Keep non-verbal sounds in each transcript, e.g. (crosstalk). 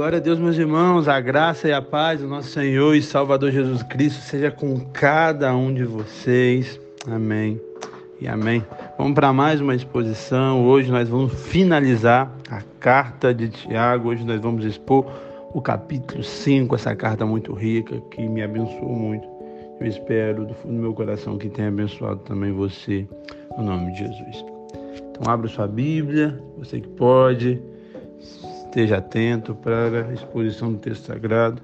Glória a Deus, meus irmãos, a graça e a paz do nosso Senhor e Salvador Jesus Cristo seja com cada um de vocês. Amém e amém. Vamos para mais uma exposição. Hoje nós vamos finalizar a carta de Tiago. Hoje nós vamos expor o capítulo 5, essa carta muito rica que me abençoou muito. Eu espero do fundo do meu coração que tenha abençoado também você, no nome de Jesus. Então abra sua Bíblia, você que pode Esteja atento para a exposição do texto sagrado.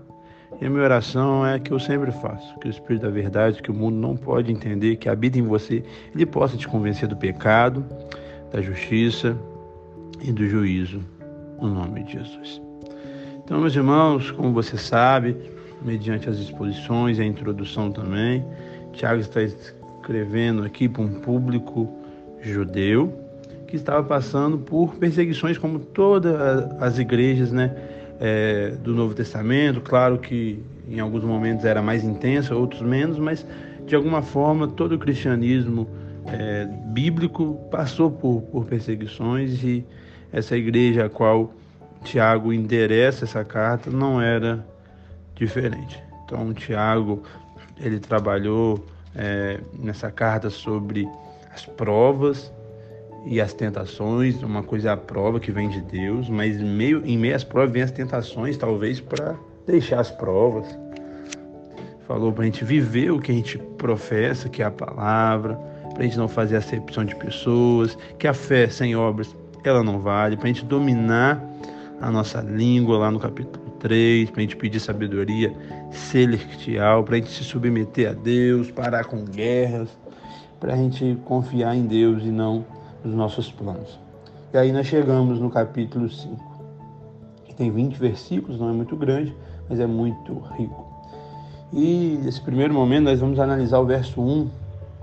E a minha oração é que eu sempre faço, que o Espírito da Verdade, que o mundo não pode entender, que habita em você, ele possa te convencer do pecado, da justiça e do juízo, no nome de Jesus. Então, meus irmãos, como você sabe, mediante as exposições e a introdução também, Tiago está escrevendo aqui para um público judeu, que estava passando por perseguições como todas as igrejas né, é, do Novo Testamento. Claro que em alguns momentos era mais intensa, outros menos, mas de alguma forma todo o cristianismo é, bíblico passou por, por perseguições e essa igreja a qual Tiago endereça essa carta não era diferente. Então Tiago ele trabalhou é, nessa carta sobre as provas e as tentações, uma coisa é a prova que vem de Deus, mas meio, em meio às provas vem as tentações, talvez para deixar as provas. Falou para a gente viver o que a gente professa, que é a palavra, para a gente não fazer acepção de pessoas, que a fé sem obras ela não vale, para a gente dominar a nossa língua lá no capítulo 3, para a gente pedir sabedoria celestial, para a gente se submeter a Deus, parar com guerras, para a gente confiar em Deus e não dos nossos planos. E aí nós chegamos no capítulo 5, que tem 20 versículos, não é muito grande, mas é muito rico. E nesse primeiro momento nós vamos analisar o verso 1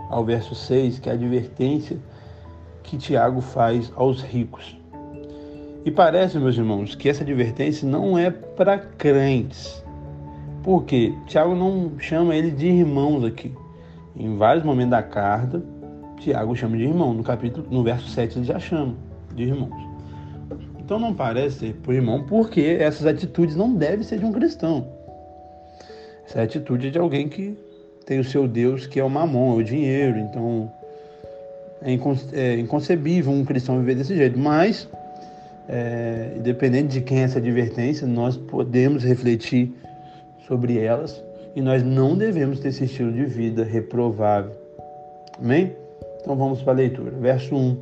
ao verso 6, que é a advertência que Tiago faz aos ricos. E parece, meus irmãos, que essa advertência não é para crentes. Porque Tiago não chama ele de irmãos aqui. Em vários momentos da carta, Tiago chama de irmão. No capítulo, no verso 7 ele já chama de irmãos. Então não parece por irmão, porque essas atitudes não devem ser de um cristão. Essa é atitude de alguém que tem o seu Deus, que é o mamon, é o dinheiro. Então é, é inconcebível um cristão viver desse jeito. Mas, é, independente de quem é essa advertência, nós podemos refletir sobre elas e nós não devemos ter esse estilo de vida reprovável. Amém? Então vamos para a leitura. Verso 1,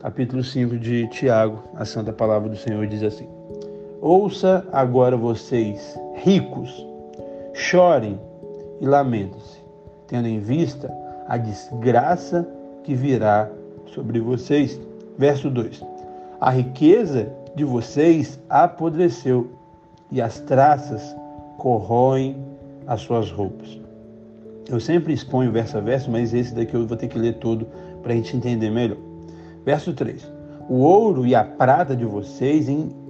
capítulo 5 de Tiago, a santa palavra do Senhor diz assim: Ouça agora vocês, ricos, chorem e lamentem-se, tendo em vista a desgraça que virá sobre vocês. Verso 2: A riqueza de vocês apodreceu e as traças corroem as suas roupas. Eu sempre exponho verso a verso, mas esse daqui eu vou ter que ler todo para a gente entender melhor. Verso 3: O ouro e a prata de vocês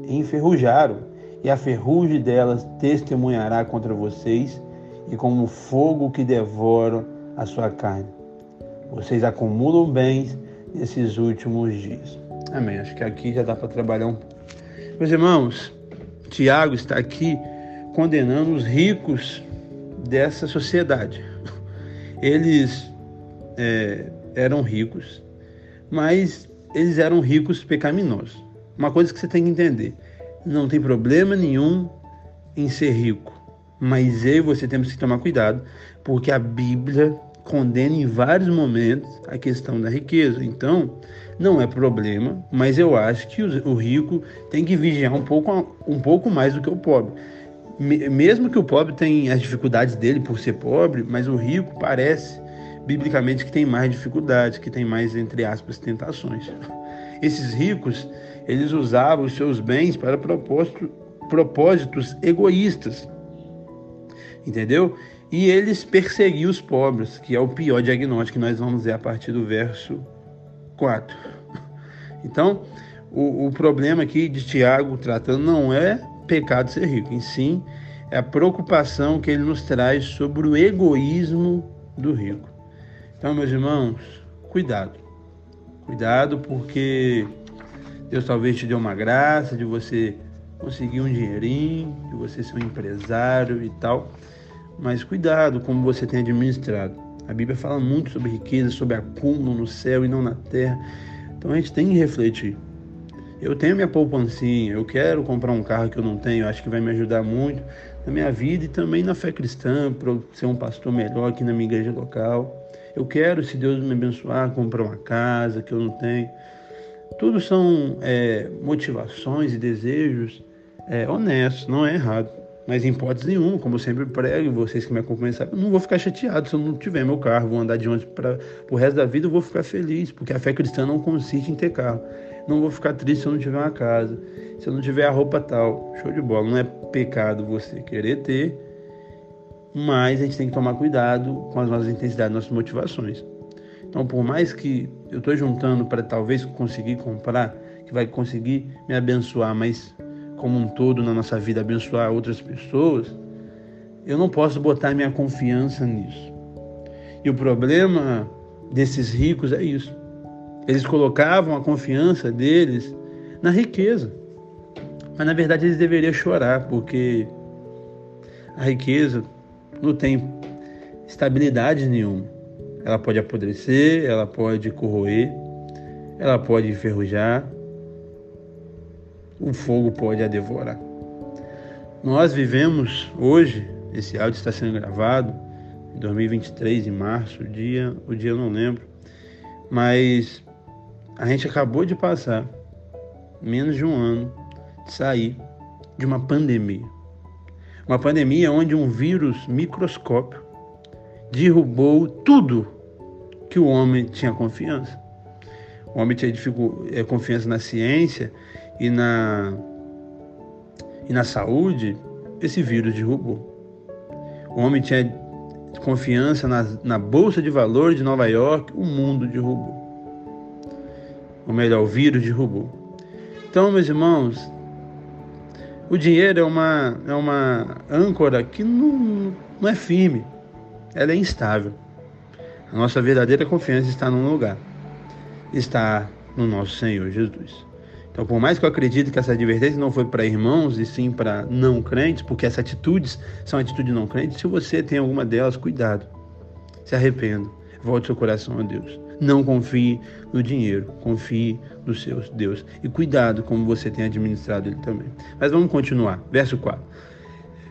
enferrujaram, e a ferrugem delas testemunhará contra vocês, e como fogo que devora a sua carne. Vocês acumulam bens nesses últimos dias. Amém. Acho que aqui já dá para trabalhar um pouco. Meus irmãos, Tiago está aqui condenando os ricos dessa sociedade eles é, eram ricos, mas eles eram ricos pecaminosos. Uma coisa que você tem que entender: não tem problema nenhum em ser rico, mas eu e você temos que tomar cuidado, porque a Bíblia condena em vários momentos a questão da riqueza. Então, não é problema, mas eu acho que o rico tem que vigiar um pouco, um pouco mais do que o pobre mesmo que o pobre tenha as dificuldades dele por ser pobre, mas o rico parece biblicamente que tem mais dificuldades, que tem mais entre aspas tentações. Esses ricos, eles usavam os seus bens para propósito, propósitos egoístas. Entendeu? E eles perseguiam os pobres, que é o pior diagnóstico que nós vamos ver a partir do verso 4. Então, o, o problema aqui de Tiago tratando não é pecado ser rico, em sim é a preocupação que ele nos traz sobre o egoísmo do rico. Então, meus irmãos, cuidado. Cuidado porque Deus talvez te dê uma graça de você conseguir um dinheirinho, de você ser um empresário e tal. Mas cuidado como você tem administrado. A Bíblia fala muito sobre riqueza, sobre acúmulo no céu e não na terra. Então a gente tem que refletir. Eu tenho minha poupancinha, eu quero comprar um carro que eu não tenho, acho que vai me ajudar muito na minha vida e também na fé cristã, para ser um pastor melhor aqui na minha igreja local. Eu quero, se Deus me abençoar, comprar uma casa que eu não tenho. Tudo são é, motivações e desejos é, honestos, não é errado. Mas em hipótese nenhuma, como eu sempre prego, vocês que me acompanham sabem, eu não vou ficar chateado se eu não tiver meu carro, vou andar de ônibus para o resto da vida, eu vou ficar feliz, porque a fé cristã não consiste em ter carro. Não vou ficar triste se eu não tiver uma casa, se eu não tiver a roupa tal. Show de bola, não é pecado você querer ter, mas a gente tem que tomar cuidado com as nossas intensidades, nossas motivações. Então, por mais que eu estou juntando para talvez conseguir comprar, que vai conseguir me abençoar, mas como um todo na nossa vida abençoar outras pessoas, eu não posso botar minha confiança nisso. E o problema desses ricos é isso. Eles colocavam a confiança deles na riqueza. Mas na verdade eles deveriam chorar, porque a riqueza não tem estabilidade nenhuma. Ela pode apodrecer, ela pode corroer, ela pode enferrujar, o fogo pode a devorar. Nós vivemos hoje, esse áudio está sendo gravado em 2023, em março, o dia, o dia eu não lembro, mas a gente acabou de passar menos de um ano de sair de uma pandemia. Uma pandemia onde um vírus microscópio derrubou tudo que o homem tinha confiança. O homem tinha é, confiança na ciência e na, e na saúde, esse vírus derrubou. O homem tinha confiança na, na Bolsa de Valores de Nova York, o mundo derrubou. Ou melhor, o vírus derrubou. Então, meus irmãos, o dinheiro é uma, é uma âncora que não, não é firme, ela é instável. A nossa verdadeira confiança está num lugar, está no nosso Senhor Jesus. Então, por mais que eu acredite que essa advertência não foi para irmãos e sim para não crentes, porque essas atitudes são atitudes não crentes, se você tem alguma delas, cuidado. Se arrependa. Volte seu coração a Deus. Não confie no dinheiro, confie no seu Deus. E cuidado como você tem administrado ele também. Mas vamos continuar. Verso 4.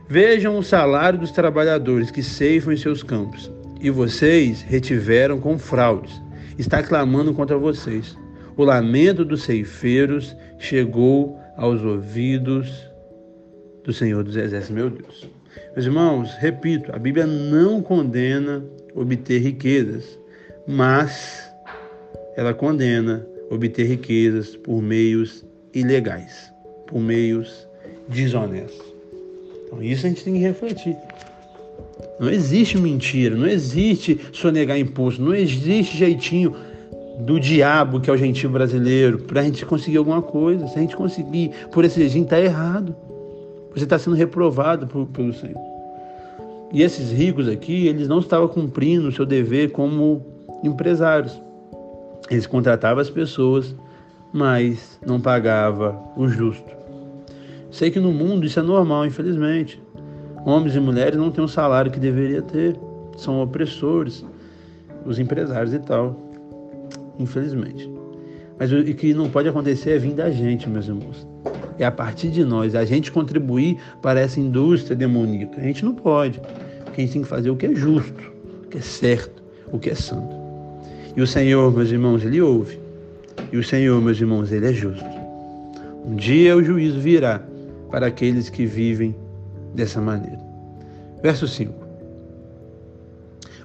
Vejam o salário dos trabalhadores que ceifam em seus campos, e vocês retiveram com fraudes. Está clamando contra vocês o lamento dos ceifeiros chegou aos ouvidos do Senhor dos Exércitos, meu Deus. Meus irmãos, repito, a Bíblia não condena obter riquezas, mas ela condena obter riquezas por meios ilegais, por meios desonestos. Então, isso a gente tem que refletir. Não existe mentira, não existe sonegar imposto, não existe jeitinho do diabo, que é o gentil brasileiro, para a gente conseguir alguma coisa. Se a gente conseguir por esse jeitinho, está errado. Você está sendo reprovado por, pelo Senhor. E esses ricos aqui, eles não estavam cumprindo o seu dever como empresários. Eles contratavam as pessoas, mas não pagava o justo. Sei que no mundo isso é normal, infelizmente. Homens e mulheres não têm o salário que deveria ter, são opressores, os empresários e tal infelizmente. Mas o que não pode acontecer é vir da gente, meus irmãos. É a partir de nós, a gente contribuir para essa indústria demoníaca. A gente não pode. A gente tem que fazer o que é justo, o que é certo, o que é santo. E o Senhor, meus irmãos, Ele ouve. E o Senhor, meus irmãos, Ele é justo. Um dia o juízo virá para aqueles que vivem dessa maneira. Verso 5.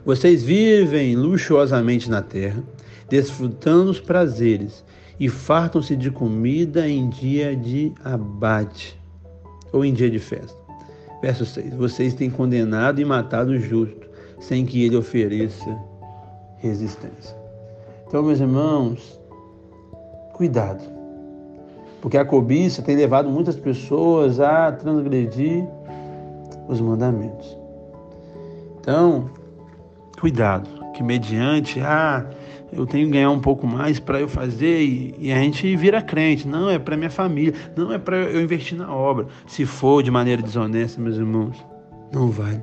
Vocês vivem luxuosamente na terra desfrutando os prazeres e fartam-se de comida em dia de abate ou em dia de festa. Verso 6: Vocês têm condenado e matado o justo, sem que ele ofereça resistência. Então, meus irmãos, cuidado, porque a cobiça tem levado muitas pessoas a transgredir os mandamentos. Então, cuidado, que mediante a eu tenho que ganhar um pouco mais para eu fazer e, e, a gente vira crente. Não, é para minha família, não é para eu investir na obra. Se for de maneira desonesta, meus irmãos, não vale.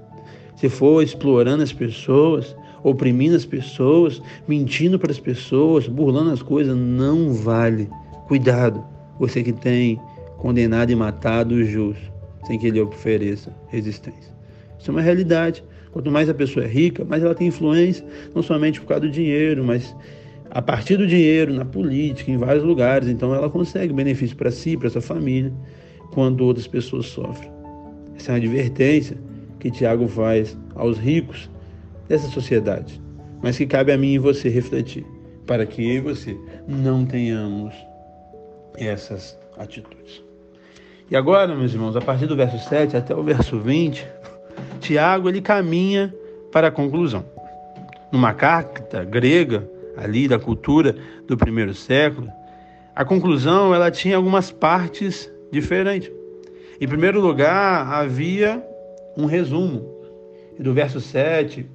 Se for explorando as pessoas, oprimindo as pessoas, mentindo para as pessoas, burlando as coisas, não vale. Cuidado, você que tem condenado e matado o justo, sem que ele ofereça resistência. Isso é uma realidade. Quanto mais a pessoa é rica, mais ela tem influência, não somente por causa do dinheiro, mas a partir do dinheiro, na política, em vários lugares. Então ela consegue benefício para si, para sua família, quando outras pessoas sofrem. Essa é uma advertência que Tiago faz aos ricos dessa sociedade, mas que cabe a mim e você refletir, para que eu e você não tenhamos essas atitudes. E agora, meus irmãos, a partir do verso 7 até o verso 20, Tiago ele caminha para a conclusão. Numa carta grega, ali da cultura do primeiro século, a conclusão ela tinha algumas partes diferentes. Em primeiro lugar, havia um resumo. E do verso 7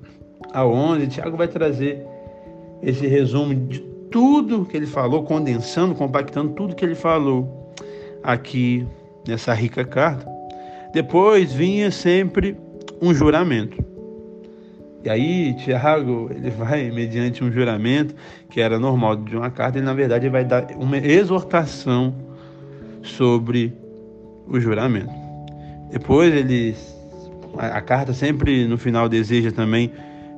a 11, Tiago vai trazer esse resumo de tudo que ele falou, condensando, compactando tudo que ele falou aqui nessa rica carta. Depois vinha sempre um juramento. E aí, Tiago, ele vai, mediante um juramento, que era normal de uma carta, ele na verdade vai dar uma exortação sobre o juramento. Depois ele, a carta sempre no final deseja também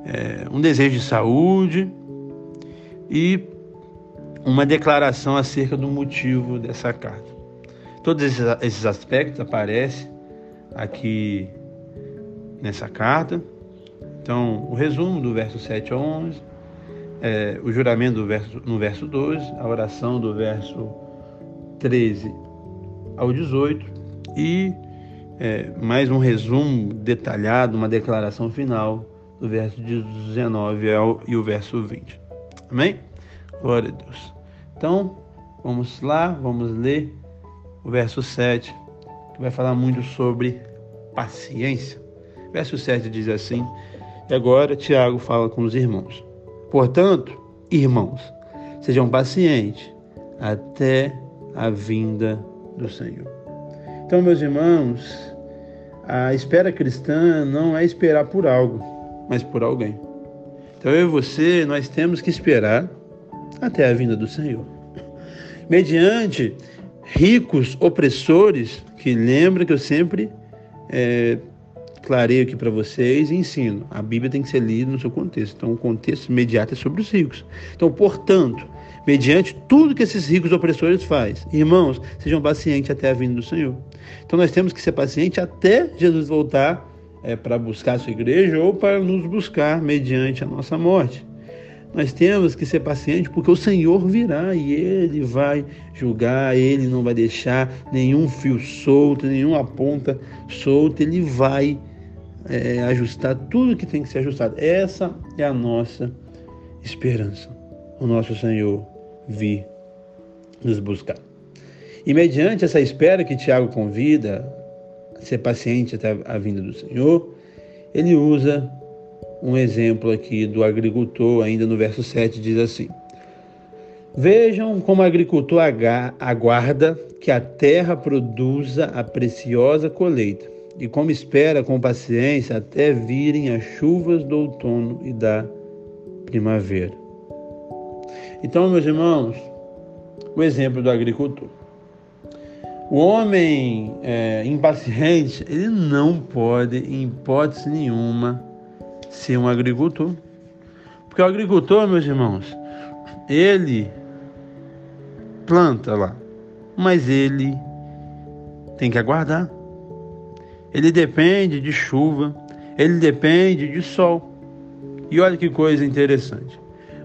é, um desejo de saúde e uma declaração acerca do motivo dessa carta. Todos esses aspectos aparecem aqui nessa carta. Então, o resumo do verso 7 ao 11, é, o juramento do verso, no verso 12, a oração do verso 13 ao 18 e é, mais um resumo detalhado, uma declaração final do verso 19 ao, e o verso 20. Amém? Glória a Deus. Então, vamos lá, vamos ler o verso 7, que vai falar muito sobre paciência. Verso 7 diz assim: E agora Tiago fala com os irmãos. Portanto, irmãos, sejam pacientes até a vinda do Senhor. Então, meus irmãos, a espera cristã não é esperar por algo, mas por alguém. Então, eu e você, nós temos que esperar até a vinda do Senhor. Mediante ricos opressores, que lembra que eu sempre é, clareio aqui para vocês e ensino. A Bíblia tem que ser lida no seu contexto. Então, o contexto imediato é sobre os ricos. Então, portanto, mediante tudo que esses ricos opressores fazem, irmãos, sejam pacientes até a vinda do Senhor. Então, nós temos que ser pacientes até Jesus voltar é, para buscar a sua igreja ou para nos buscar mediante a nossa morte. Nós temos que ser pacientes porque o Senhor virá e Ele vai julgar, Ele não vai deixar nenhum fio solto, nenhuma ponta solta, Ele vai é, ajustar tudo que tem que ser ajustado. Essa é a nossa esperança. O nosso Senhor vir nos buscar. E mediante essa espera que Tiago convida ser paciente até a vinda do Senhor, ele usa um exemplo aqui do agricultor, ainda no verso 7, diz assim: Vejam como o agricultor aguarda que a terra produza a preciosa colheita, e como espera com paciência até virem as chuvas do outono e da primavera. Então, meus irmãos, o exemplo do agricultor. O homem é, impaciente, ele não pode, em hipótese nenhuma, ser um agricultor. Porque o agricultor, meus irmãos, ele planta lá, mas ele tem que aguardar. Ele depende de chuva, ele depende de sol. E olha que coisa interessante.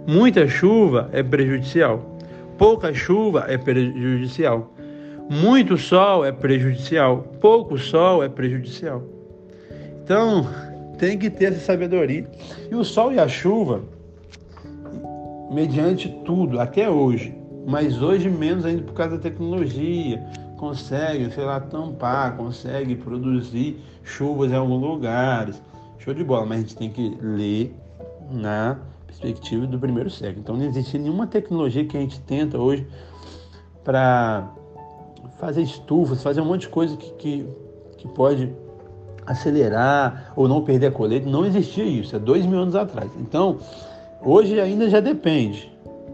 Muita chuva é prejudicial, pouca chuva é prejudicial. Muito sol é prejudicial, pouco sol é prejudicial. Então, tem que ter essa sabedoria. E o sol e a chuva, mediante tudo, até hoje, mas hoje menos ainda por causa da tecnologia, consegue, sei lá, tampar, consegue produzir chuvas em alguns lugares. Show de bola, mas a gente tem que ler na perspectiva do primeiro século. Então não existe nenhuma tecnologia que a gente tenta hoje para fazer estufas, fazer um monte de coisa que, que, que pode acelerar ou não perder a colheita. Não existia isso, é dois mil anos atrás. Então, hoje ainda já depende.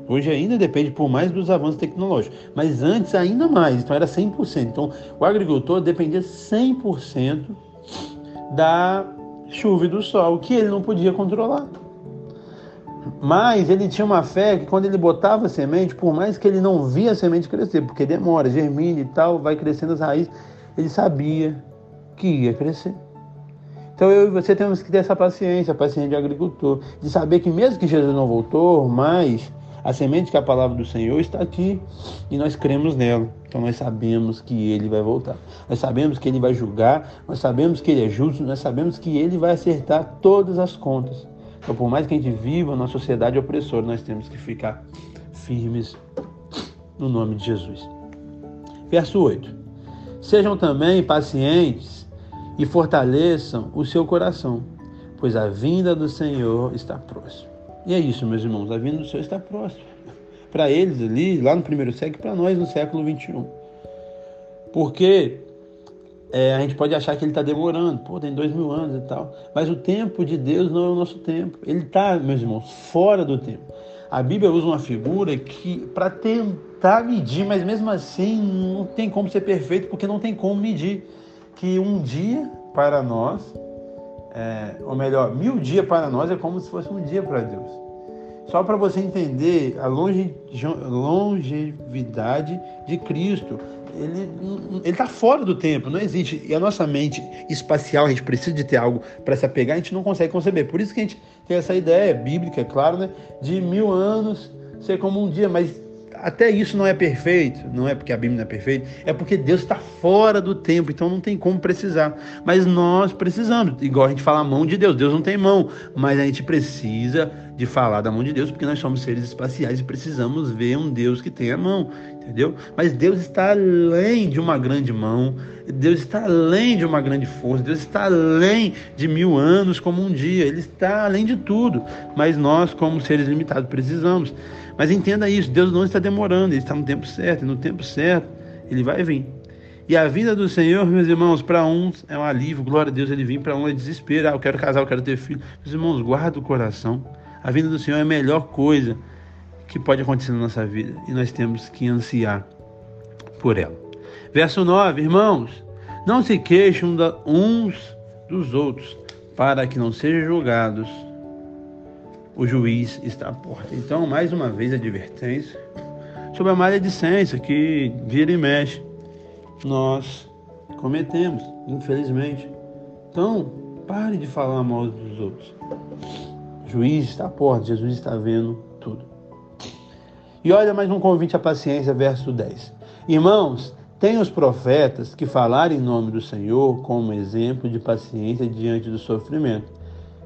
Hoje ainda depende por mais dos avanços tecnológicos, mas antes ainda mais, então era 100%. Então o agricultor dependia 100% da chuva e do sol, que ele não podia controlar. Mas ele tinha uma fé que quando ele botava a semente, por mais que ele não via a semente crescer, porque demora, germina e tal, vai crescendo as raízes, ele sabia que ia crescer. Então eu e você temos que ter essa paciência, a paciência de agricultor, de saber que mesmo que Jesus não voltou, mas a semente que é a palavra do Senhor está aqui e nós cremos nela. Então nós sabemos que ele vai voltar. Nós sabemos que ele vai julgar, nós sabemos que ele é justo, nós sabemos que ele vai acertar todas as contas. Então, por mais que a gente viva numa sociedade opressora, nós temos que ficar firmes no nome de Jesus. Verso 8: Sejam também pacientes e fortaleçam o seu coração, pois a vinda do Senhor está próxima. E é isso, meus irmãos, a vinda do Senhor está próxima. Para eles ali, lá no primeiro século, para nós no século 21. Porque é, a gente pode achar que ele está demorando, pô, tem dois mil anos e tal. Mas o tempo de Deus não é o nosso tempo. Ele está, meus irmãos, fora do tempo. A Bíblia usa uma figura que, para tentar medir, mas mesmo assim não tem como ser perfeito, porque não tem como medir. Que um dia para nós é, ou melhor, mil dias para nós é como se fosse um dia para Deus. Só para você entender a longe, longevidade de Cristo. Ele está fora do tempo, não existe. E a nossa mente espacial, a gente precisa de ter algo para se apegar, a gente não consegue conceber. Por isso que a gente tem essa ideia bíblica, é claro, né, de mil anos ser como um dia, mas até isso não é perfeito, não é porque a Bíblia não é perfeita, é porque Deus está fora do tempo, então não tem como precisar. Mas nós precisamos, igual a gente fala a mão de Deus, Deus não tem mão, mas a gente precisa de falar da mão de Deus, porque nós somos seres espaciais e precisamos ver um Deus que tem a mão, entendeu? Mas Deus está além de uma grande mão, Deus está além de uma grande força, Deus está além de mil anos como um dia, Ele está além de tudo, mas nós, como seres limitados, precisamos. Mas entenda isso, Deus não está demorando, Ele está no tempo certo, e no tempo certo Ele vai vir. E a vida do Senhor, meus irmãos, para uns é um alívio, glória a Deus, Ele vem, para um é desespero, ah, eu quero casar, eu quero ter filho. Meus irmãos, guarda o coração. A vida do Senhor é a melhor coisa que pode acontecer na nossa vida e nós temos que ansiar por ela. Verso 9, irmãos, não se queixam uns dos outros, para que não sejam julgados o juiz está à porta. Então, mais uma vez, advertência sobre a maledicência que vira e mexe nós cometemos, infelizmente. Então, pare de falar mal dos outros. O juiz está à porta, Jesus está vendo. E olha mais um convite à paciência, verso 10. Irmãos, tem os profetas que falaram em nome do Senhor como exemplo de paciência diante do sofrimento.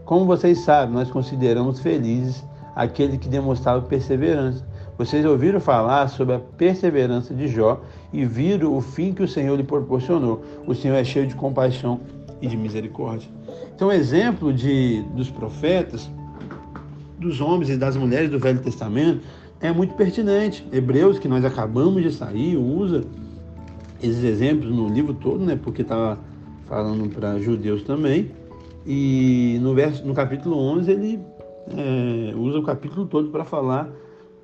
Como vocês sabem, nós consideramos felizes aquele que demonstrava perseverança. Vocês ouviram falar sobre a perseverança de Jó e viram o fim que o Senhor lhe proporcionou. O Senhor é cheio de compaixão e de misericórdia. Então, exemplo de, dos profetas, dos homens e das mulheres do Velho Testamento é muito pertinente. Hebreus, que nós acabamos de sair, usa esses exemplos no livro todo, né? Porque estava falando para judeus também. E no, verso, no capítulo 11 ele é, usa o capítulo todo para falar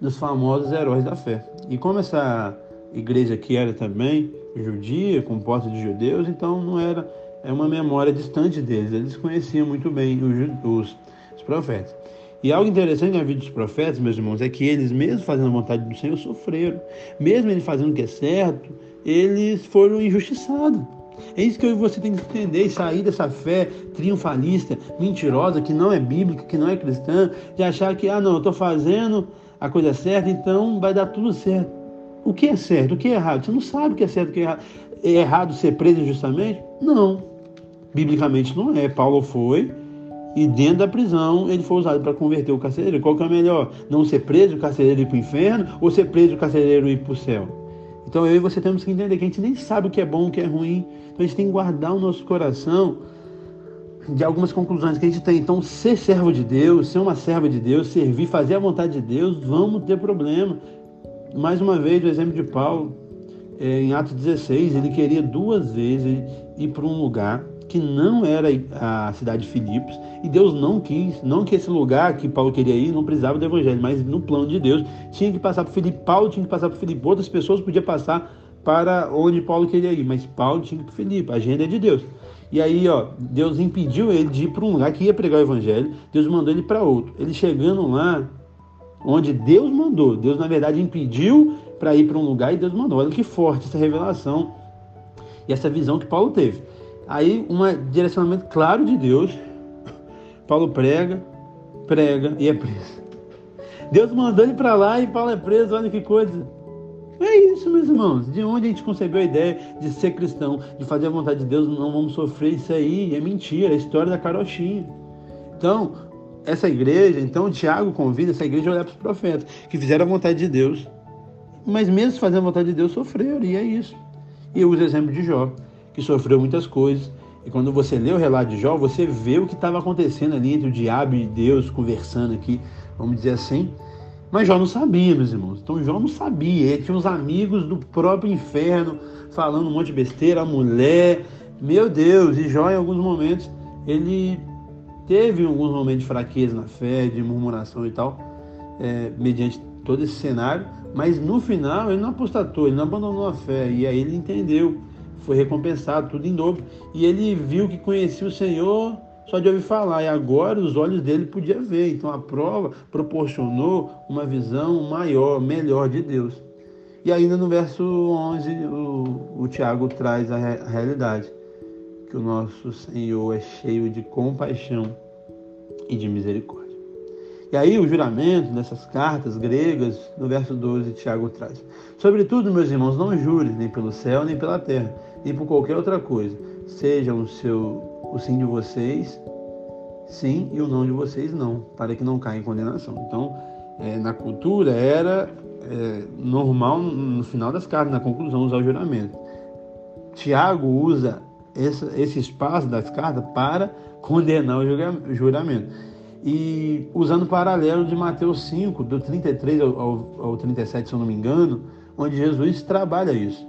dos famosos heróis da fé. E como essa igreja aqui era também judia, composta de judeus, então não era é uma memória distante deles. Eles conheciam muito bem os, os, os profetas. E algo interessante na vida dos profetas, meus irmãos, é que eles, mesmo fazendo a vontade do Senhor, sofreram. Mesmo eles fazendo o que é certo, eles foram injustiçados. É isso que você tem que entender e sair dessa fé triunfalista, mentirosa, que não é bíblica, que não é cristã, de achar que, ah, não, eu estou fazendo a coisa certa, então vai dar tudo certo. O que é certo? O que é errado? Você não sabe o que é certo, o que é errado. É errado ser preso injustamente? Não. Biblicamente não é. Paulo foi e dentro da prisão ele foi usado para converter o carcereiro. Qual que é melhor? Não ser preso, o carcereiro ir para o inferno ou ser preso, o carcereiro ir para o céu? Então eu e você temos que entender que a gente nem sabe o que é bom, o que é ruim. Então a gente tem que guardar o nosso coração de algumas conclusões que a gente tem. Então, ser servo de Deus, ser uma serva de Deus, servir, fazer a vontade de Deus, vamos ter problema. Mais uma vez, o exemplo de Paulo, é, em Atos 16, ele queria duas vezes ir para um lugar que não era a cidade de Filipos, e Deus não quis, não que esse lugar que Paulo queria ir não precisava do evangelho, mas no plano de Deus tinha que passar por Filipe, Paulo tinha que passar por Filipe, outras pessoas podiam passar para onde Paulo queria ir, mas Paulo tinha que ir para Filipe, a agenda é de Deus. E aí, ó, Deus impediu ele de ir para um lugar que ia pregar o evangelho, Deus mandou ele para outro. Ele chegando lá, onde Deus mandou, Deus na verdade impediu para ir para um lugar e Deus mandou. Olha que forte essa revelação e essa visão que Paulo teve. Aí, um direcionamento claro de Deus, Paulo prega, prega e é preso. Deus mandou ele para lá e Paulo é preso, olha que coisa. É isso, meus irmãos. De onde a gente concebeu a ideia de ser cristão, de fazer a vontade de Deus, não vamos sofrer isso aí. É mentira, é a história da carochinha. Então, essa igreja, então Tiago convida essa igreja a olhar para os profetas, que fizeram a vontade de Deus, mas mesmo fazendo a vontade de Deus, sofreram, e é isso. E eu uso o exemplo de Jó, que sofreu muitas coisas. E quando você lê o relato de Jó, você vê o que estava acontecendo ali entre o diabo e Deus conversando aqui, vamos dizer assim. Mas Jó não sabia, meus irmãos. Então Jó não sabia. Ele tinha uns amigos do próprio inferno falando um monte de besteira, a mulher. Meu Deus, e Jó em alguns momentos, ele teve alguns momentos de fraqueza na fé, de murmuração e tal, é, mediante todo esse cenário, mas no final ele não apostatou, ele não abandonou a fé, e aí ele entendeu, foi recompensado, tudo em dobro, e ele viu que conhecia o Senhor só de ouvir falar, e agora os olhos dele podiam ver. Então a prova proporcionou uma visão maior, melhor de Deus. E ainda no verso 11, o, o Tiago traz a, re, a realidade, que o nosso Senhor é cheio de compaixão e de misericórdia. E aí o juramento dessas cartas gregas, no verso 12, Tiago traz. Sobretudo, meus irmãos, não jure nem pelo céu, nem pela terra, nem por qualquer outra coisa. Seja o seu o sim de vocês sim e o não de vocês não, para que não caia em condenação. Então, é, na cultura era é, normal no final das cartas, na conclusão, usar o juramento. Tiago usa esse, esse espaço das cartas para condenar o juramento. E usando o paralelo de Mateus 5, do 33 ao, ao, ao 37, se eu não me engano, onde Jesus trabalha isso.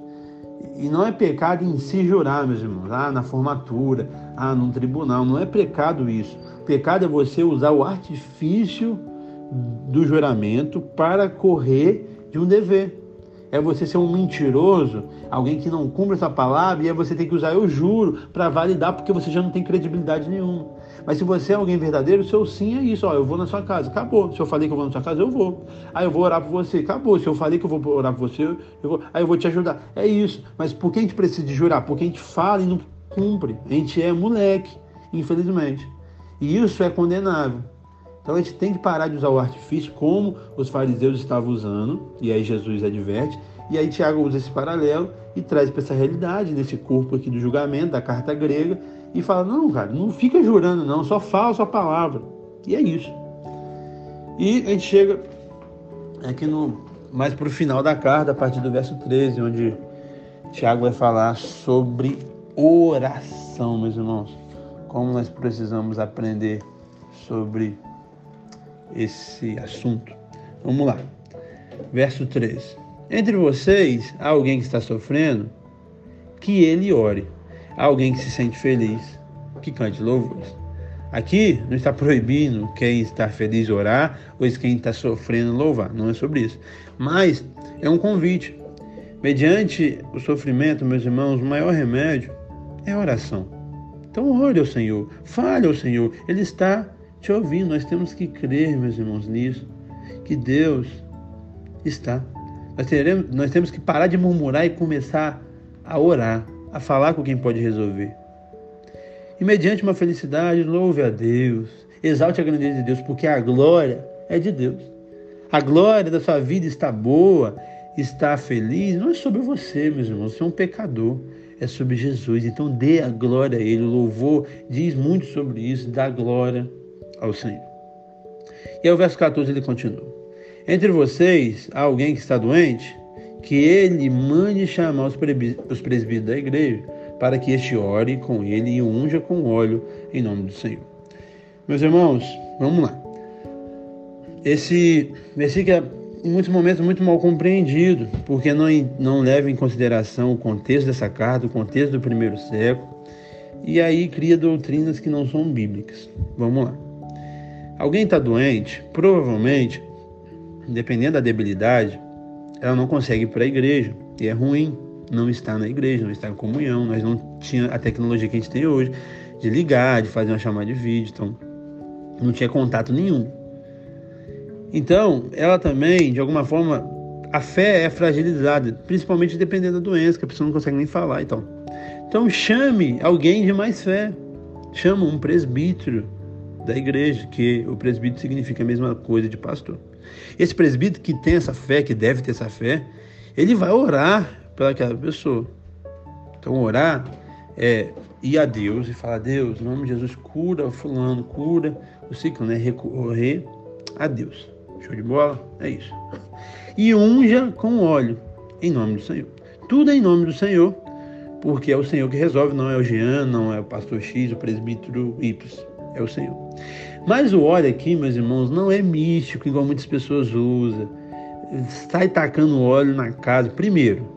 E não é pecado em si jurar, meus irmãos, ah, na formatura, ah, num tribunal. Não é pecado isso. Pecado é você usar o artifício do juramento para correr de um dever. É você ser um mentiroso, alguém que não cumpre essa palavra, e aí você tem que usar eu juro para validar, porque você já não tem credibilidade nenhuma. Mas se você é alguém verdadeiro, o seu sim é isso, ó, eu vou na sua casa, acabou. Se eu falei que eu vou na sua casa, eu vou. Aí eu vou orar por você, acabou. Se eu falei que eu vou orar por você, eu vou, aí eu vou te ajudar. É isso. Mas por que a gente precisa de jurar? Porque a gente fala e não cumpre. A gente é moleque, infelizmente. E isso é condenável. Então a gente tem que parar de usar o artifício como os fariseus estavam usando, e aí Jesus adverte, e aí Tiago usa esse paralelo e traz para essa realidade, nesse corpo aqui do julgamento, da carta grega, e fala: não, cara, não fica jurando, não, só fala a sua palavra. E é isso. E a gente chega aqui no mais para o final da carta, a partir do verso 13, onde Tiago vai falar sobre oração, meus irmãos. Como nós precisamos aprender sobre esse assunto. Vamos lá. Verso 13. Entre vocês há alguém que está sofrendo, que ele ore alguém que se sente feliz, que cante louvores. Aqui não está proibindo quem está feliz orar ou quem está sofrendo louvar, não é sobre isso. Mas é um convite. Mediante o sofrimento, meus irmãos, o maior remédio é a oração. Então ore ao Senhor, fale ao Senhor, Ele está te ouvindo. Nós temos que crer, meus irmãos, nisso, que Deus está. Nós, teremos, nós temos que parar de murmurar e começar a orar a falar com quem pode resolver. E mediante uma felicidade, louve a Deus, exalte a grandeza de Deus, porque a glória é de Deus. A glória da sua vida está boa, está feliz, não é sobre você, meus irmãos, você é um pecador, é sobre Jesus. Então dê a glória a Ele, o louvor diz muito sobre isso, dá glória ao Senhor. E aí o verso 14 ele continua: Entre vocês há alguém que está doente? Que ele mande chamar os presbíteros da igreja, para que este ore com ele e unja com óleo em nome do Senhor. Meus irmãos, vamos lá. Esse versículo é em muitos momentos muito mal compreendido, porque não, não leva em consideração o contexto dessa carta, o contexto do primeiro século, e aí cria doutrinas que não são bíblicas. Vamos lá. Alguém está doente, provavelmente, dependendo da debilidade, ela não consegue ir para a igreja, e é ruim não estar na igreja, não estar em comunhão. Nós não tinha a tecnologia que a gente tem hoje de ligar, de fazer uma chamada de vídeo, então não tinha contato nenhum. Então, ela também, de alguma forma, a fé é fragilizada, principalmente dependendo da doença, que a pessoa não consegue nem falar e tal. Então, chame alguém de mais fé. Chama um presbítero da igreja, que o presbítero significa a mesma coisa de pastor. Esse presbítero que tem essa fé, que deve ter essa fé, ele vai orar pelaquela pessoa. Então, orar é ir a Deus e falar: Deus, em nome de Jesus, cura o fulano, cura o ciclo, né? Recorrer a Deus. Show de bola? É isso. (laughs) E unja com óleo, em nome do Senhor. Tudo é em nome do Senhor, porque é o Senhor que resolve, não é o Jean, não é o pastor X, o presbítero Y, é o Senhor. Mas o óleo aqui, meus irmãos, não é místico, igual muitas pessoas usam. Sai tacando óleo na casa. Primeiro,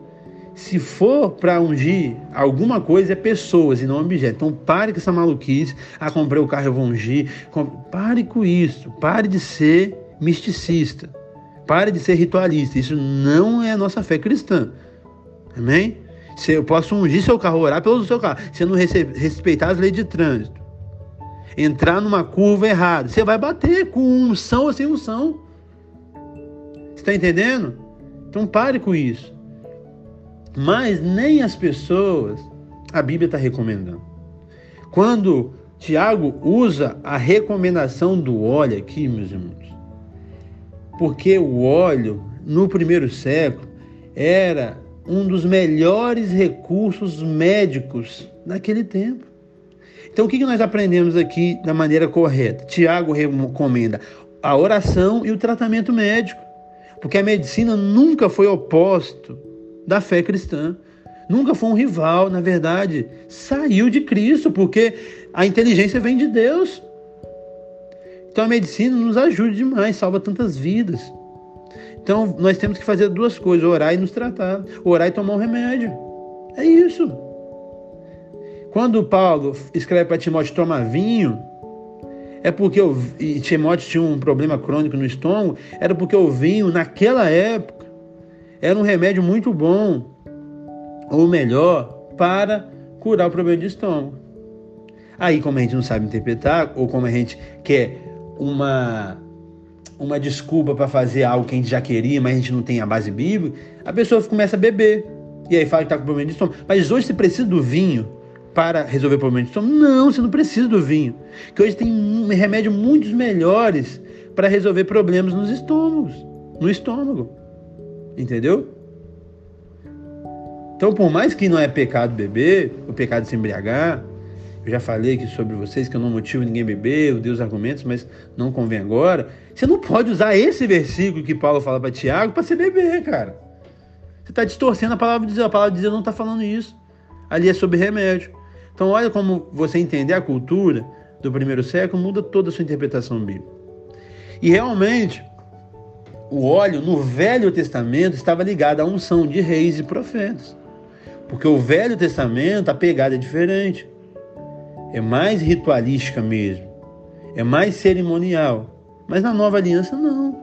se for para ungir alguma coisa, é pessoas e não objetos. Então pare com essa maluquice. Ah, comprei o carro, eu vou ungir. Pare com isso. Pare de ser misticista. Pare de ser ritualista. Isso não é a nossa fé cristã. Amém? Se eu posso ungir seu carro, orar pelo seu carro. Se não respeitar as leis de trânsito, entrar numa curva errada, você vai bater com unção ou sem unção. Você está entendendo? Então pare com isso. Mas nem as pessoas a Bíblia está recomendando. Quando Tiago usa a recomendação do óleo aqui, meus irmãos, porque o óleo, no primeiro século, era um dos melhores recursos médicos naquele tempo. Então, o que nós aprendemos aqui da maneira correta? Tiago recomenda a oração e o tratamento médico, porque a medicina nunca foi oposto da fé cristã, nunca foi um rival, na verdade, saiu de Cristo, porque a inteligência vem de Deus. Então a medicina nos ajuda demais, salva tantas vidas. Então nós temos que fazer duas coisas: orar e nos tratar, orar e tomar um remédio. É isso. Quando Paulo escreve para Timóteo tomar vinho, é porque o, Timóteo tinha um problema crônico no estômago, era porque o vinho, naquela época, era um remédio muito bom, ou melhor, para curar o problema de estômago. Aí, como a gente não sabe interpretar, ou como a gente quer uma, uma desculpa para fazer algo que a gente já queria, mas a gente não tem a base bíblica, a pessoa começa a beber. E aí fala que está com problema de estômago. Mas hoje você precisa do vinho para resolver o problema de estômago? Não, você não precisa do vinho. Que hoje tem um remédio muito melhores para resolver problemas nos estômagos, no estômago. Entendeu? Então, por mais que não é pecado beber, o pecado se embriagar, eu já falei aqui sobre vocês que eu não motivo ninguém beber, eu dei os argumentos, mas não convém agora. Você não pode usar esse versículo que Paulo fala para Tiago para você beber, cara. Você está distorcendo a palavra de Deus. A palavra de Deus não está falando isso. Ali é sobre remédio. Então, olha como você entender a cultura do primeiro século muda toda a sua interpretação bíblica. E realmente, o óleo no Velho Testamento estava ligado à unção de reis e profetas. Porque o Velho Testamento, a pegada é diferente é mais ritualística mesmo, é mais cerimonial. Mas na nova aliança, não.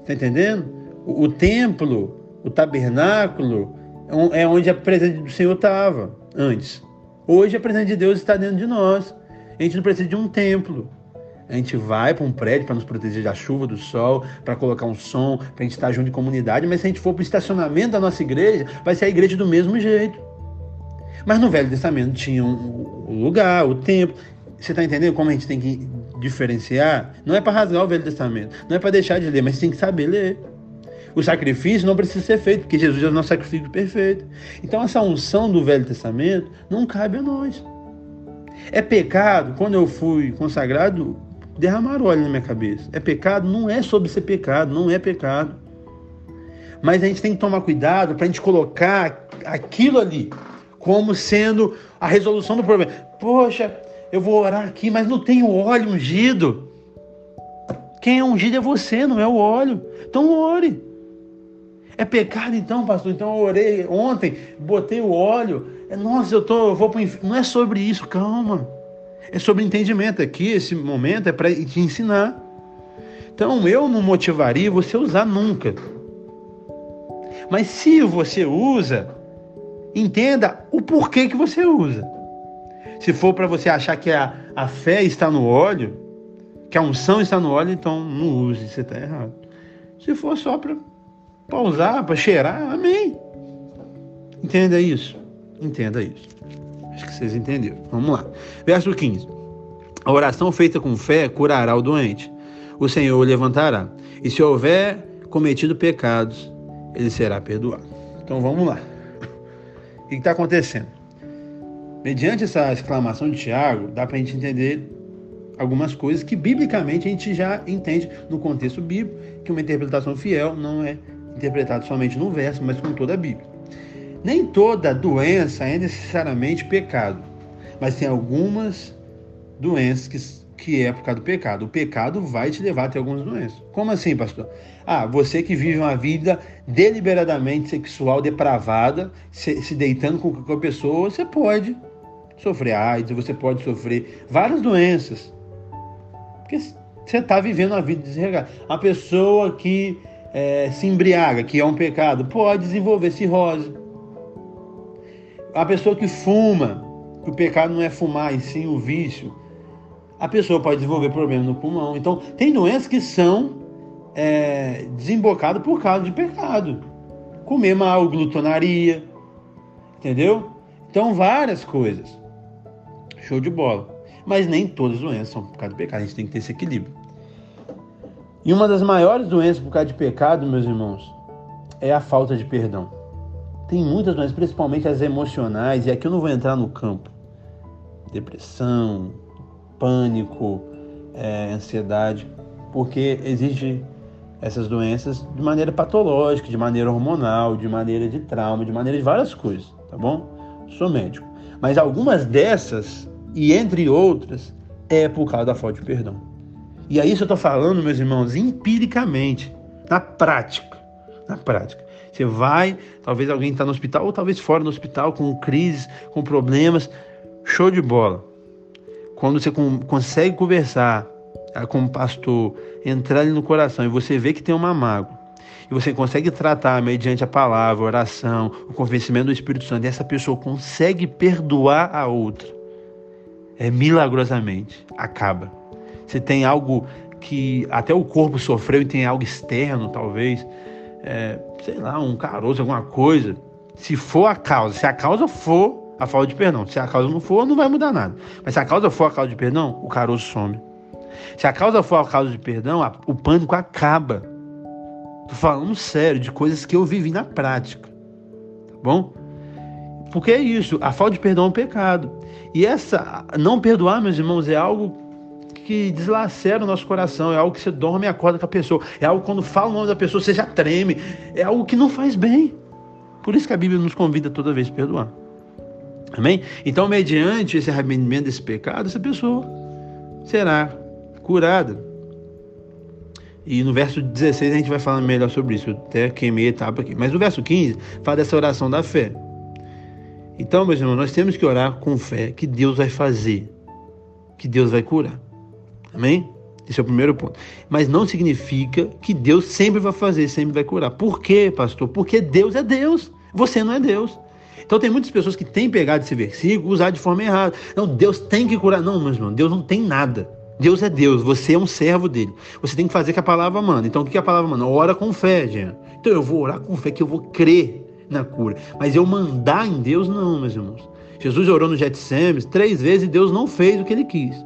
Está entendendo? O, o, templo, o tabernáculo, é, é onde a presença do Senhor estava antes. Hoje a presença de Deus está dentro de nós. A gente não precisa de um templo. A gente vai para um prédio para nos proteger da chuva, do sol, para colocar um som, para a gente estar junto em comunidade. Mas se a gente for para o estacionamento da nossa igreja, vai ser a igreja do mesmo jeito. Mas no Velho Testamento tinha o um, lugar, o templo. Você está entendendo como a gente tem que diferenciar? Não é para rasgar o Velho Testamento, não é para deixar de ler, mas tem que saber ler. O sacrifício não precisa ser feito, porque Jesus é o nosso sacrifício perfeito. Então, essa unção do Velho Testamento não cabe a nós. É pecado, quando eu fui consagrado, derramar óleo na minha cabeça. É pecado? Não é sobre ser pecado, não é pecado. Mas a gente tem que tomar cuidado para a gente colocar aquilo ali como sendo a resolução do problema. Poxa, eu vou orar aqui, mas não tenho óleo ungido. Quem é ungido é você, não é o óleo. Então ore. É pecado então, pastor? Então eu orei ontem, botei o óleo. É, nossa, eu, tô, eu vou para inferno. Não é sobre isso, calma. É sobre entendimento. Aqui, esse momento é para te ensinar. Então eu não motivaria você usar nunca. Mas se você usa, entenda o porquê que você usa. Se for para você achar que a, a fé está no óleo, que a unção está no óleo, então não use, você está errado. Se for só para usar, para cheirar, amém. Entenda isso. Entenda isso. Acho que vocês entenderam. Vamos lá. Verso 15. A oração feita com fé curará o doente. O Senhor o levantará. E se houver cometido pecados, ele será perdoado. Então vamos lá. (laughs) O que está acontecendo? Mediante essa exclamação de Tiago, dá para a gente entender algumas coisas que biblicamente a gente já entende no contexto bíblico, que uma interpretação fiel não é interpretada somente no verso, mas com toda a Bíblia. Nem toda doença é necessariamente pecado, mas tem algumas doenças que que é por causa do pecado. O pecado vai te levar a ter algumas doenças. Como assim, pastor? Ah, você que vive uma vida deliberadamente sexual depravada, se, se deitando com qualquer pessoa, você pode sofrer AIDS, você pode sofrer várias doenças. Porque você está vivendo uma vida desregada. A pessoa que é, se embriaga, que é um pecado, pode desenvolver cirrose. A pessoa que fuma, que o pecado não é fumar, e sim o vício, a pessoa pode desenvolver problema no pulmão. Então, tem doenças que são é, desembocadas por causa de pecado. Comer mal, glutonaria, entendeu? Então, várias coisas. Show de bola. Mas nem todas as doenças são por causa de pecado. A gente tem que ter esse equilíbrio. E uma das maiores doenças por causa de pecado, meus irmãos, é a falta de perdão. Tem muitas doenças, principalmente as emocionais, e aqui eu não vou entrar no campo. Depressão, pânico, é, ansiedade, porque existe essas doenças de maneira patológica, de maneira hormonal, de maneira de trauma, de maneira de várias coisas, tá bom? Sou médico. Mas algumas dessas, e entre outras, é por causa da falta de perdão. E aí isso eu estou falando, meus irmãos, empiricamente, na prática. Na prática. Você vai, talvez alguém está no hospital, ou talvez fora do hospital, com crises, com problemas. Show de bola quando você consegue conversar ah, com o pastor, entrar ali no coração e você vê que tem uma mágoa, e você consegue tratar mediante a palavra, a oração, o convencimento do Espírito Santo, e essa pessoa consegue perdoar a outra, é milagrosamente acaba. Você tem algo que até o corpo sofreu e tem algo externo, talvez, é, sei lá, um caroço, alguma coisa. Se for a causa, se a causa for a falta de perdão. Se a causa não for, não vai mudar nada. Mas se a causa for a causa de perdão, o caroço some. Se a causa for a causa de perdão, o pânico acaba. Tô falando sério de coisas que eu vivi na prática. Tá bom? Porque é isso, a falta de perdão é um pecado. E essa não perdoar, meus irmãos, é algo que deslacera o nosso coração, é algo que você dorme e acorda com a pessoa, é algo que quando fala o nome da pessoa você já treme, é algo que não faz bem. Por isso que a Bíblia nos convida toda vez a perdoar. Amém? Então, mediante esse arrependimento desse pecado, essa pessoa será curada. E no verso 16 a gente vai falar melhor sobre isso. Eu até queimei a etapa aqui. Mas no verso 15 fala dessa oração da fé. Então, meus irmãos, nós temos que orar com fé que Deus vai fazer, que Deus vai curar. Amém? Esse é o primeiro ponto. Mas não significa que Deus sempre vai fazer, sempre vai curar. Por quê, pastor? Porque Deus é Deus. Você não é Deus. Então tem muitas pessoas que têm pegado esse versículo usar de forma errada. Não, Deus tem que curar. Não, meu irmão, Deus não tem nada. Deus é Deus, você é um servo dele. Você tem que fazer o que a palavra manda. Então o que a palavra manda? Ora com fé, gente. Então eu vou orar com fé que eu vou crer na cura. Mas eu mandar em Deus, não, meus irmãos. Jesus orou no Getsemes três vezes e Deus não fez o que ele quis.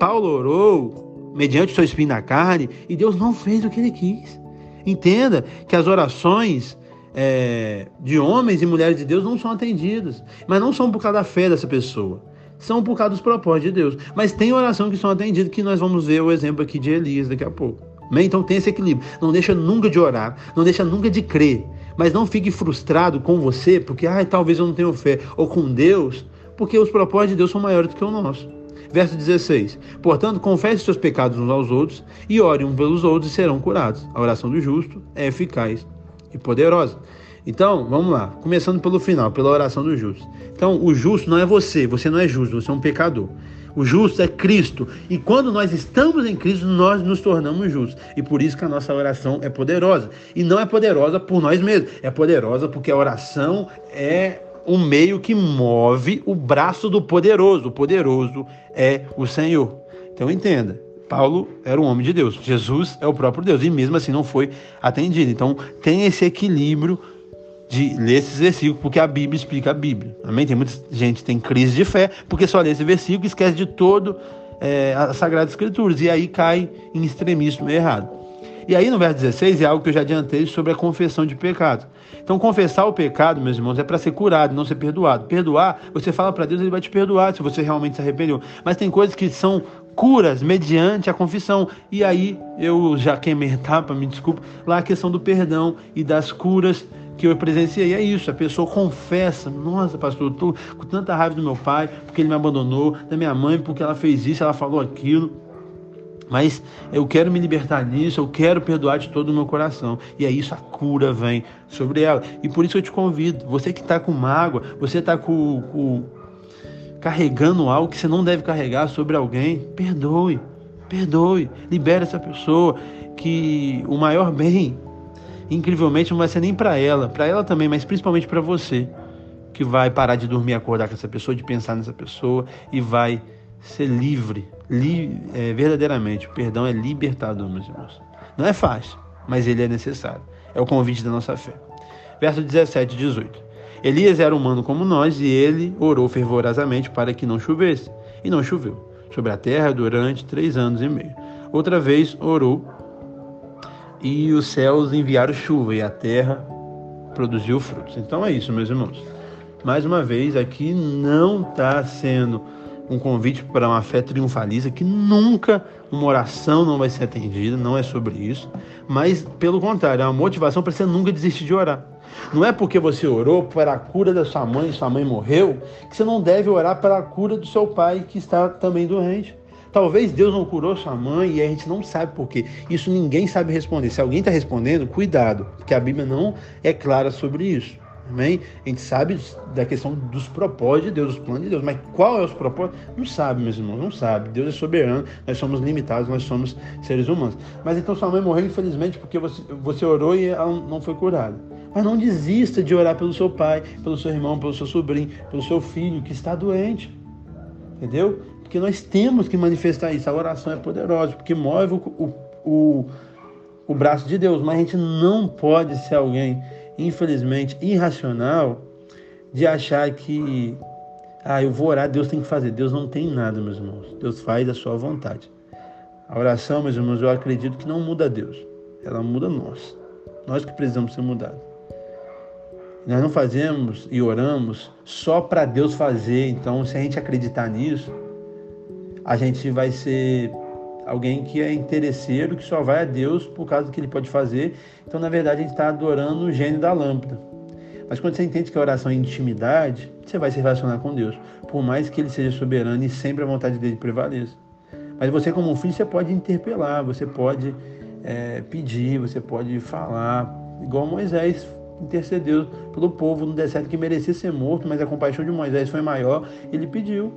Paulo orou mediante seu espinho na carne e Deus não fez o que ele quis. Entenda que as orações é, de homens e mulheres de Deus não são atendidas. Mas não são por causa da fé dessa pessoa. São por causa dos propósitos de Deus. Mas tem oração que são atendidas, que nós vamos ver o exemplo aqui de Elias daqui a pouco. Então tem esse equilíbrio. Não deixa nunca de orar, não deixa nunca de crer. Mas não fique frustrado com você, porque ah, talvez eu não tenha fé, ou com Deus, porque os propósitos de Deus são maiores do que o nosso. Verso 16: Portanto, confesse seus pecados uns aos outros e ore uns pelos outros e serão curados. A oração do justo é eficaz e poderosa. Então, vamos lá, começando pelo final, pela oração do justo. Então, o justo não é você, você não é justo, você é um pecador. O justo é Cristo. E quando nós estamos em Cristo, nós nos tornamos justos. E por isso que a nossa oração é poderosa. E não é poderosa por nós mesmos, é poderosa porque a oração é o meio que move o braço do poderoso. O poderoso é o Senhor. Então entenda, Paulo era um homem de Deus, Jesus é o próprio Deus, e mesmo assim não foi atendido. Então tem esse equilíbrio de ler esses versículos, porque a Bíblia explica a Bíblia. Amém? Tem muita gente que tem crise de fé, porque só lê esse versículo e esquece de todo é, as Sagradas Escrituras, e aí cai em extremismo errado. E aí no verso 16 é algo que eu já adiantei sobre a confissão de pecado. Então, confessar o pecado, meus irmãos, é para ser curado, não ser perdoado. Perdoar, você fala para Deus, ele vai te perdoar se você realmente se arrependeu. Mas tem coisas que são curas mediante a confissão. E aí eu já queimei etapa, me desculpa, lá a questão do perdão e das curas que eu presenciei é isso, a pessoa confessa, nossa pastor, eu estou com tanta raiva do meu pai, porque ele me abandonou, da minha mãe, porque ela fez isso, ela falou aquilo. Mas eu quero me libertar disso, eu quero perdoar de todo o meu coração. E é isso, a cura vem sobre ela. E por isso eu te convido, você que está com mágoa, você está com, com, carregando algo que você não deve carregar sobre alguém, perdoe, perdoe, libere essa pessoa, que o maior bem incrivelmente não vai ser nem para ela, para ela também, mas principalmente para você, que vai parar de dormir, acordar com essa pessoa, de pensar nessa pessoa e vai ser livre, li, é, verdadeiramente. O perdão é libertador, meus irmãos. Não é fácil, mas ele é necessário. É o convite da nossa fé. Verso 17 e 18. Elias era humano como nós e ele orou fervorosamente para que não chovesse. E não choveu sobre a terra durante três anos e meio. Outra vez orou e os céus enviaram chuva e a terra produziu frutos. Então é isso, meus irmãos. Mais uma vez, aqui não está sendo um convite para uma fé triunfalista, que nunca uma oração não vai ser atendida, não é sobre isso, mas pelo contrário, é uma motivação para você nunca desistir de orar. Não é porque você orou para a cura da sua mãe, sua mãe morreu, que você não deve orar para a cura do seu pai que está também doente. Talvez Deus não curou sua mãe e a gente não sabe por quê. Isso ninguém sabe responder. Se alguém está respondendo, cuidado, porque a Bíblia não é clara sobre isso. Amém? A gente sabe da questão dos propósitos de Deus, dos planos de Deus, mas qual é os propósitos? Não sabe, meus irmãos, não sabe. Deus é soberano, nós somos limitados, nós somos seres humanos. Mas então sua mãe morreu, infelizmente, porque você, você orou e ela não foi curada. Mas não desista de orar pelo seu pai, pelo seu irmão, pelo seu sobrinho, pelo seu filho que está doente. Entendeu? Porque nós temos que manifestar isso. A oração é poderosa, porque move o, o, o braço de Deus. Mas a gente não pode ser alguém, infelizmente, irracional de achar que, ah, eu vou orar, Deus tem que fazer. Deus não tem nada, meus irmãos. Deus faz a sua vontade. A oração, meus irmãos, eu acredito que não muda Deus. Ela muda nós. Nós que precisamos ser mudados. Nós não fazemos e oramos só para Deus fazer. Então, se a gente acreditar nisso, a gente vai ser alguém que é interesseiro, que só vai a Deus por causa do que ele pode fazer. Então, na verdade, a gente está adorando o gênio da lâmpada. Mas quando você entende que a oração é intimidade, você vai se relacionar com Deus, por mais que ele seja soberano e sempre a vontade dele prevaleça. Mas você, como um filho, você pode interpelar, você pode é, pedir, você pode falar, igual Moisés intercedeu pelo povo no deserto que merecia ser morto, mas a compaixão de Moisés foi maior, ele pediu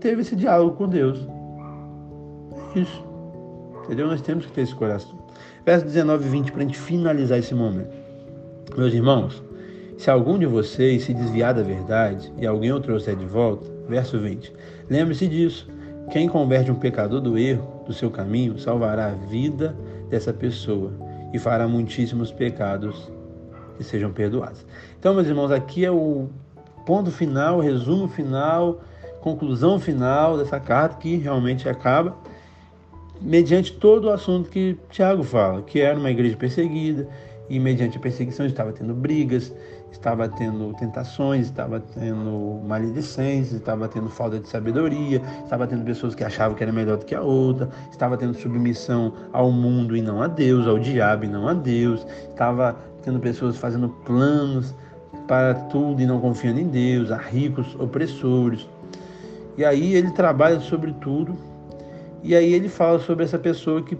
teve esse diálogo com Deus. Isso. Entendeu? Nós temos que ter esse coração. Verso 19 e 20 para a gente finalizar esse momento. Meus irmãos, se algum de vocês se desviar da verdade e alguém o trouxer de volta, verso 20, lembre-se disso. Quem converte um pecador do erro, do seu caminho, salvará a vida dessa pessoa e fará muitíssimos pecados que sejam perdoados. Então, meus irmãos, aqui é o ponto final, resumo final conclusão final dessa carta, que realmente acaba, mediante todo o assunto que Tiago fala, que era uma igreja perseguida, e mediante a perseguição estava tendo brigas, estava tendo tentações, estava tendo maledicências, estava tendo falta de sabedoria, estava tendo pessoas que achavam que era melhor do que a outra, estava tendo submissão ao mundo e não a Deus, ao diabo e não a Deus, estava tendo pessoas fazendo planos para tudo e não confiando em Deus, há ricos opressores. E aí ele trabalha sobre tudo, e aí ele fala sobre essa pessoa que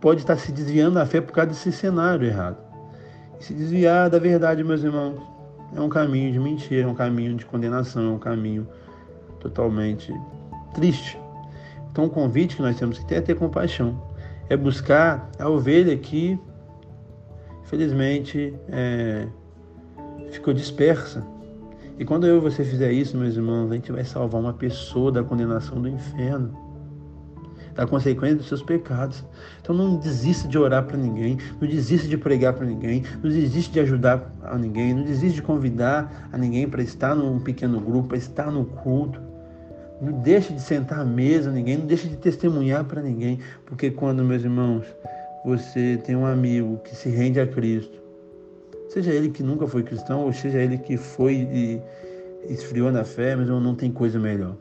pode estar se desviando da fé por causa desse cenário errado. E se desviar da verdade, meus irmãos, é um caminho de mentira, é um caminho de condenação, é um caminho totalmente triste. Então, o convite que nós temos que ter é ter compaixão, é buscar a ovelha que, infelizmente, é, ficou dispersa. E quando eu e você fizer isso, meus irmãos, a gente vai salvar uma pessoa da condenação do inferno, da consequência dos seus pecados. Então não desista de orar para ninguém, não desista de pregar para ninguém, não desista de ajudar a ninguém, não desista de convidar a ninguém para estar num pequeno grupo, para estar no culto. Não deixe de sentar à mesa ninguém, não deixe de testemunhar para ninguém, porque quando, meus irmãos, você tem um amigo que se rende a Cristo, Seja ele que nunca foi cristão, ou seja ele que foi e esfriou na fé, mas não tem coisa melhor.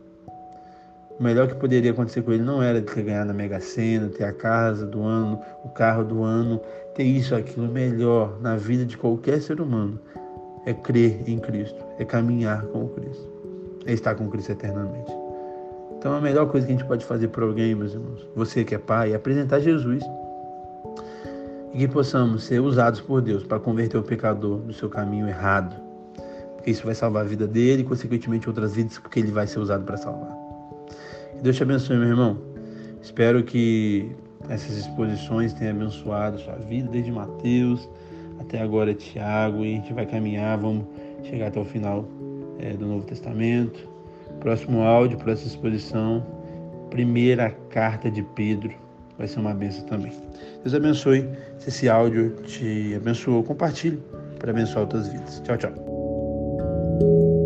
O melhor que poderia acontecer com ele não era ter ganhar na Mega Sena, ter a casa do ano, o carro do ano, ter isso, aquilo melhor na vida de qualquer ser humano. É crer em Cristo, é caminhar com Cristo, é estar com Cristo eternamente. Então a melhor coisa que a gente pode fazer para alguém, meus irmãos, você que é pai, é apresentar Jesus e que possamos ser usados por Deus para converter o pecador do seu caminho errado. Porque isso vai salvar a vida dele e, consequentemente, outras vidas, porque ele vai ser usado para salvar. Deus te abençoe, meu irmão. Espero que essas exposições tenham abençoado a sua vida, desde Mateus até agora Tiago, e a gente vai caminhar, vamos chegar até o final é, do Novo Testamento. Próximo áudio essa exposição, primeira carta de Pedro vai ser uma benção também. Deus abençoe. Se esse áudio te abençoou, compartilhe para abençoar outras vidas. Tchau, tchau.